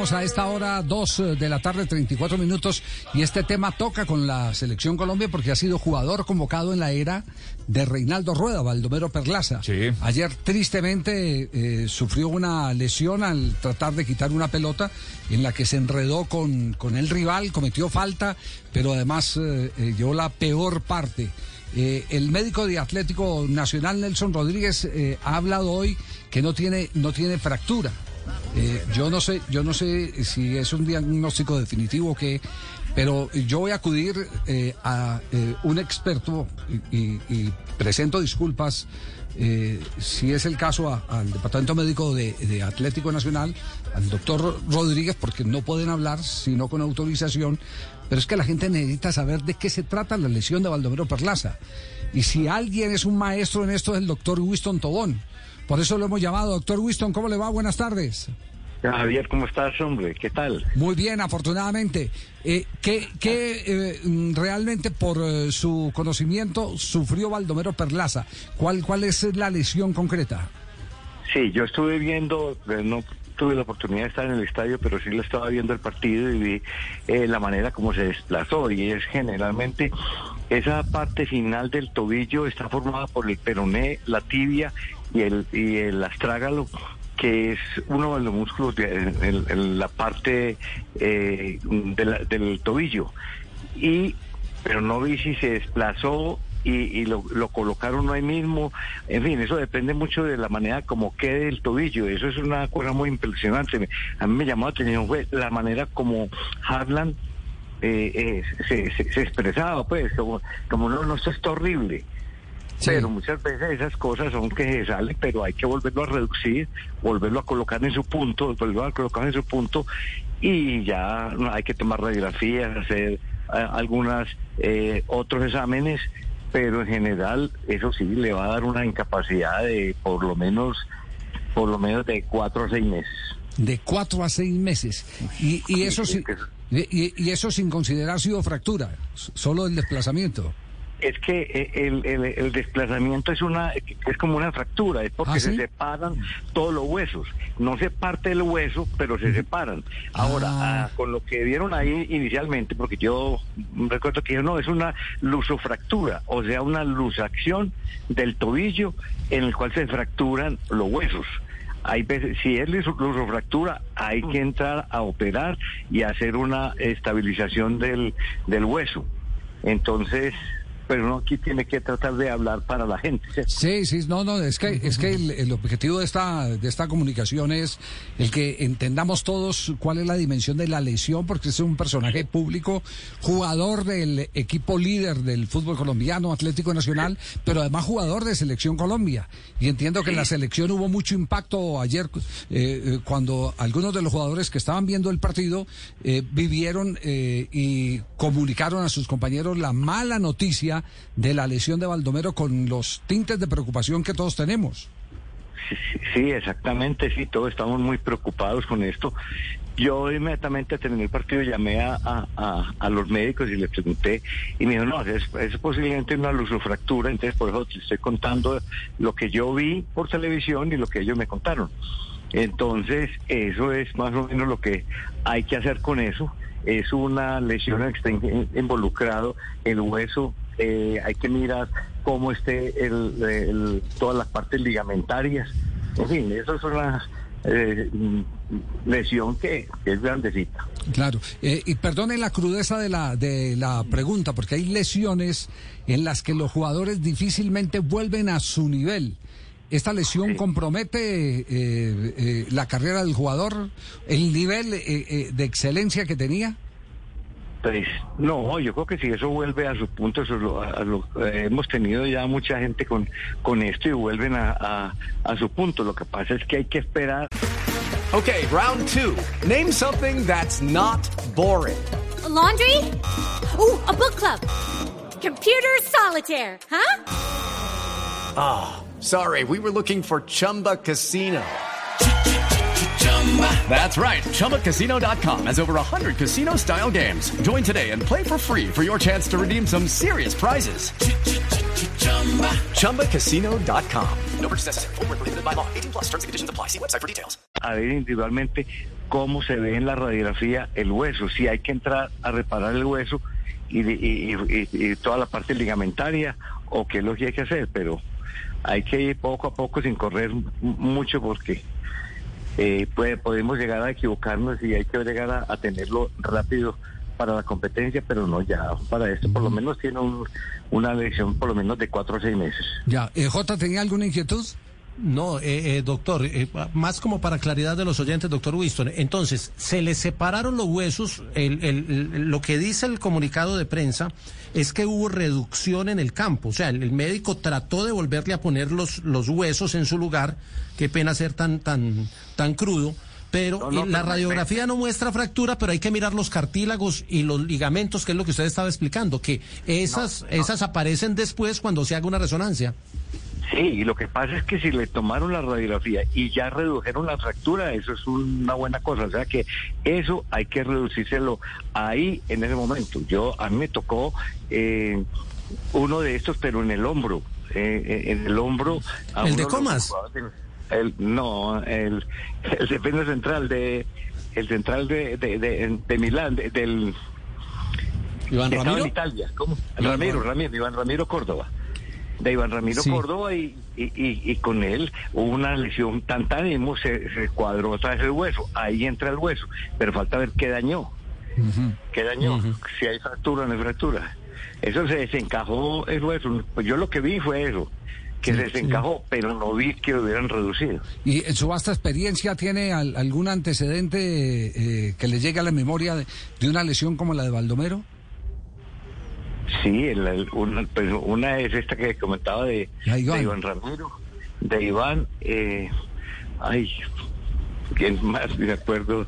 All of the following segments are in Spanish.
A esta hora, 2 de la tarde, 34 minutos, y este tema toca con la Selección Colombia porque ha sido jugador convocado en la era de Reinaldo Rueda, Baldomero Perlaza. Sí. Ayer, tristemente, eh, sufrió una lesión al tratar de quitar una pelota en la que se enredó con, con el rival, cometió falta, pero además eh, eh, llevó la peor parte. Eh, el médico de Atlético Nacional, Nelson Rodríguez, eh, ha hablado hoy que no tiene, no tiene fractura. Eh, yo no sé, yo no sé si es un diagnóstico definitivo o qué, pero yo voy a acudir eh, a eh, un experto y, presento disculpas. eh, si es el caso a- al Departamento Médico de, de Atlético Nacional, al doctor Rodríguez, porque no pueden hablar sino con autorización, pero es que la gente necesita saber de qué se trata la lesión de Baldomero Perlaza. Y si alguien es un maestro en esto es el doctor Winston Tobón. Por eso lo hemos llamado. Doctor Winston, ¿cómo le va? Buenas tardes. Javier, ¿cómo estás, hombre? ¿Qué tal? Muy bien, afortunadamente. Eh, ¿Qué, qué, eh, realmente por eh, su conocimiento sufrió Baldomero Perlaza? ¿Cuál, ¿Cuál es la lesión concreta? Sí, yo estuve viendo, eh, no tuve la oportunidad de estar en el estadio, pero sí lo estaba viendo el partido y vi eh, la manera como se desplazó. Y es generalmente esa parte final del tobillo está formada por el peroné, la tibia y el, y el astrágalo que es uno de los músculos de en- la parte eh, del tobillo. Y, pero no vi si se desplazó y, lo, lo colocaron ahí mismo. En fin, eso depende mucho de la manera como quede el tobillo. Eso es una cosa muy impresionante. A mí me llamó la atención fue la manera como Harlan eh, eh, se, se- se expresaba, pues, como, como no, no, esto está horrible. Sí. Pero muchas veces esas cosas son que se salen, pero hay que volverlo a reducir, volverlo a colocar en su punto, volverlo a colocar en su punto y ya hay que tomar radiografías, hacer algunas eh, otros exámenes, pero en general eso sí le va a dar una incapacidad de por lo menos por lo menos de cuatro a seis meses. De cuatro a seis meses. Y, y eso, Sí, y, y eso sin considerar sido fractura, solo el desplazamiento. Es que eh, el, el- el desplazamiento es una es como una fractura, es porque ¿Ah, se separan todos los huesos. No se parte el hueso, pero se separan. Ahora, Ah. ah, con lo que vieron ahí inicialmente, porque yo recuerdo que yo no, es una lusofractura, o sea, una lusación del tobillo en el cual se fracturan los huesos. Hay veces, si es luso- lusofractura, hay que entrar a operar y hacer una estabilización del, del hueso. Entonces, pero uno aquí tiene que tratar de hablar para la gente. Sí, sí, no, no, es que, es que el, el objetivo de esta, de esta comunicación es el que entendamos todos cuál es la dimensión de la lesión, porque es un personaje público, jugador del equipo líder del fútbol colombiano, Atlético Nacional, pero además jugador de Selección Colombia. Y entiendo que en la selección hubo mucho impacto ayer eh, eh, cuando algunos de los jugadores que estaban viendo el partido eh, vivieron eh, y comunicaron a sus compañeros la mala noticia de la lesión de Baldomero con los tintes de preocupación que todos tenemos. Sí, sí, exactamente, sí, todos estamos muy preocupados con esto. Yo inmediatamente terminé el partido, llamé a, a, los médicos y les pregunté, y me dijo, no, es, es posiblemente una lusofractura, entonces por eso te estoy contando lo que yo vi por televisión y lo que ellos me contaron. Entonces, eso es más o menos lo que hay que hacer con eso. Es una lesión en que está in- involucrado el hueso. Eh, hay que mirar cómo esté el, el- todas las partes ligamentarias. En fin, eso es una eh, lesión que, que es grandecita. Claro, eh, y perdone la crudeza de la, de la pregunta, porque hay lesiones en las que los jugadores difícilmente vuelven a su nivel. ¿Esta lesión Sí. compromete eh, eh, la carrera del jugador, el nivel de excelencia que tenía? Pues no, yo creo que si eso vuelve a su punto, eso lo- a lo- eh, hemos tenido ya mucha gente con, con esto y vuelven a, a, a su punto. Lo que pasa es que hay que esperar Okay, round two. Name something that's not boring. A laundry? Ooh, a book club. Computer solitaire, huh? Ah, oh, sorry, we were looking for Chumba Casino. That's right. ChumbaCasino.com has over 100 casino style games. Join today and play for free for your chance to redeem some serious prizes. ChumbaCasino.com. No purchase necessary. Full prohibited by law. 18 plus terms and conditions apply. See website for details. A ver individualmente cómo se ve en la radiografía el hueso. Si hay que entrar a reparar el hueso y, y, y, y toda la parte ligamentaria o qué es lo que hay que hacer. Pero hay que ir poco a poco sin correr mucho porque eh, puede, podemos llegar a equivocarnos y hay que llegar a, a, tenerlo rápido para la competencia, pero no ya para esto. Por lo menos tiene un, una lección por lo menos de cuatro a seis meses. Ya, eh, J, ¿tenía alguna inquietud? No, eh, eh, doctor, eh, más como para claridad de los oyentes, doctor Winston. Entonces, se le separaron los huesos. El, el, el, lo que dice el comunicado de prensa es que hubo reducción en el campo. O sea, el, médico trató de volverle a poner los, los huesos en su lugar. Qué pena ser tan, tan, tan crudo. Pero no, no, la radiografía no muestra fractura, pero hay que mirar los cartílagos y los ligamentos, que es lo que usted estaba explicando, que esas, no, esas aparecen después cuando se haga una resonancia. Sí, y lo que pasa es que si le tomaron la radiografía y ya redujeron la fractura, eso es una buena cosa. O sea que eso hay que reducírselo ahí en ese momento. Yo, a mí me tocó eh, uno de estos, pero en el hombro. Eh, en el hombro. ¿El de comas? El, no, el, el defensa central de. El central de, de, de, de Milán, de, del. Iván Ramiro. En Italia. ¿Cómo? Ramiro, Ramiro, Iván Ramiro Córdoba de Iván Ramiro sí. Córdoba y, y, y, y, con él hubo una lesión tan tan se, se cuadró otra vez el hueso, ahí entra el hueso, pero falta ver qué dañó, uh -huh. qué dañó, uh -huh. si hay fractura o no hay fractura. Eso se desencajó el hueso, pues yo lo que vi fue eso, que sí, se desencajó, sí. pero no vi que lo hubieran reducido. ¿Y en su vasta experiencia tiene al, algún antecedente eh, que le llegue a la memoria de, de una lesión como la de Baldomero? Sí, el, el, una, pues una, es esta que comentaba de, Iván. de Iván Ramiro, de Iván, eh, ay, ¿quién más me acuerdo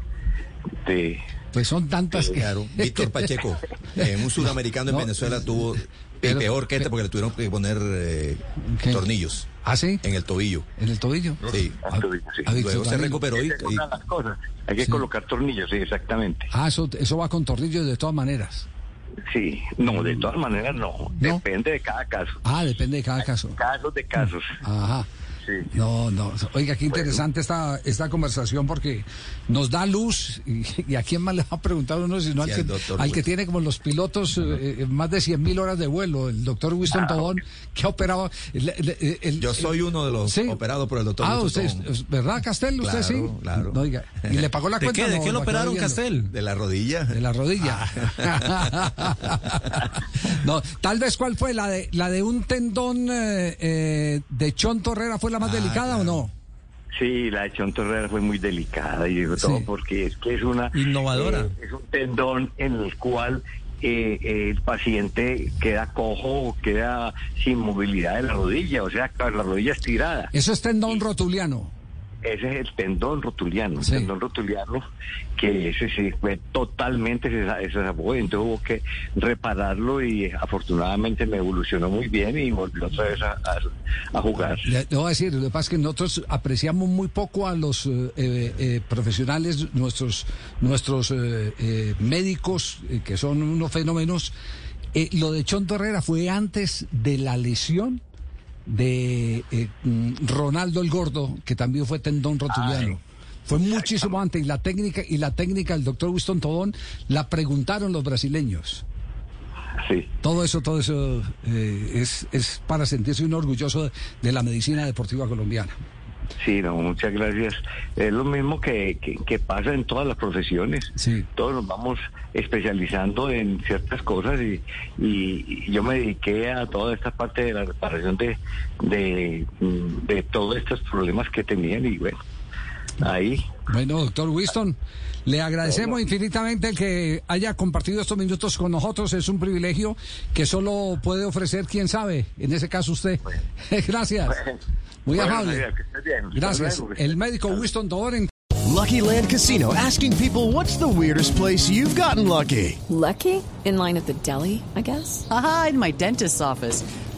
de... Pues son tantas eh, que... Claro, Víctor Pacheco, eh, un sudamericano en no, Venezuela tuvo pero, peor que este porque le tuvieron que poner eh, tornillos. ¿Ah, sí? En el tobillo. ¿En el tobillo? Sí. A, tobillo, sí. A, Luego se recuperó y... y... Las cosas. Hay que sí. colocar tornillos, sí, exactamente. Ah, eso, eso va con tornillos de todas maneras. Sí, no, de todas maneras no. no. Depende de cada caso. Ah, depende de cada caso. Casos de casos. Ajá. Sí. No, no. Oiga, qué interesante bueno. esta, esta conversación porque nos da luz y, y, a quién más le va a preguntar uno sino sí, al, que, al que tiene como los pilotos -huh. eh, más de 100 mil horas de vuelo, el doctor Winston ah, Tobón, okay. que ha operado. El, el, el, Yo soy uno de los ¿sí? operados por el doctor Ah, usted, ¿verdad, Castel? ¿Usted sí? Claro. No, oiga, ¿Y le pagó la ¿De cuenta? Qué? ¿De no, qué lo operaron, Castel? De la rodilla. De la rodilla. Ah. no, tal vez cuál fue la de la de un tendón eh, eh, de Chon Torrera fue la más ah, delicada o no? Sí, la de Chon Torrera fue muy delicada y digo todo sí. porque es que es una innovadora. Eh, es un tendón en el cual eh, eh, el paciente queda cojo, queda sin movilidad de la rodilla, o sea, la rodilla estirada. Eso es tendón rotuliano ese es el tendón rotuliano, sí. el tendón rotuliano, que ese sí fue totalmente se, se entonces hubo que repararlo y afortunadamente me evolucionó muy bien y volvió otra vez a, a, a jugar. Le, le, voy a decir, lo que pasa es que nosotros apreciamos muy poco a los eh, eh, profesionales, nuestros, nuestros eh, médicos, que son unos fenómenos. lo de Chonto Herrera fue antes de la lesión de eh, Ronaldo el Gordo, que también fue tendón rotuliano. Ay. Fue muchísimo antes y la técnica y la técnica del doctor Winston Tobón la preguntaron los brasileños. Sí. Todo eso, todo eso eh, es, es para sentirse uno orgulloso de, de la medicina deportiva colombiana. Sí, no, muchas gracias. Es lo mismo que, que, que pasa en todas las profesiones. Sí. Todos nos vamos especializando en ciertas cosas y, y, y, yo me dediqué a toda esta parte de la reparación de, de, de todos estos problemas que tenían y bueno, ahí. Bueno, doctor Winston, le agradecemos bueno. infinitamente el que haya compartido estos minutos con nosotros. Es un privilegio que solo puede ofrecer, quién sabe, en ese caso usted. Bueno. Gracias. Muy bueno, amable. Gracias. El médico Winston Tobón en Lucky Land Casino asking people what's the weirdest place you've gotten lucky? Lucky? In line at the deli, I guess? Aha, in my dentist's office.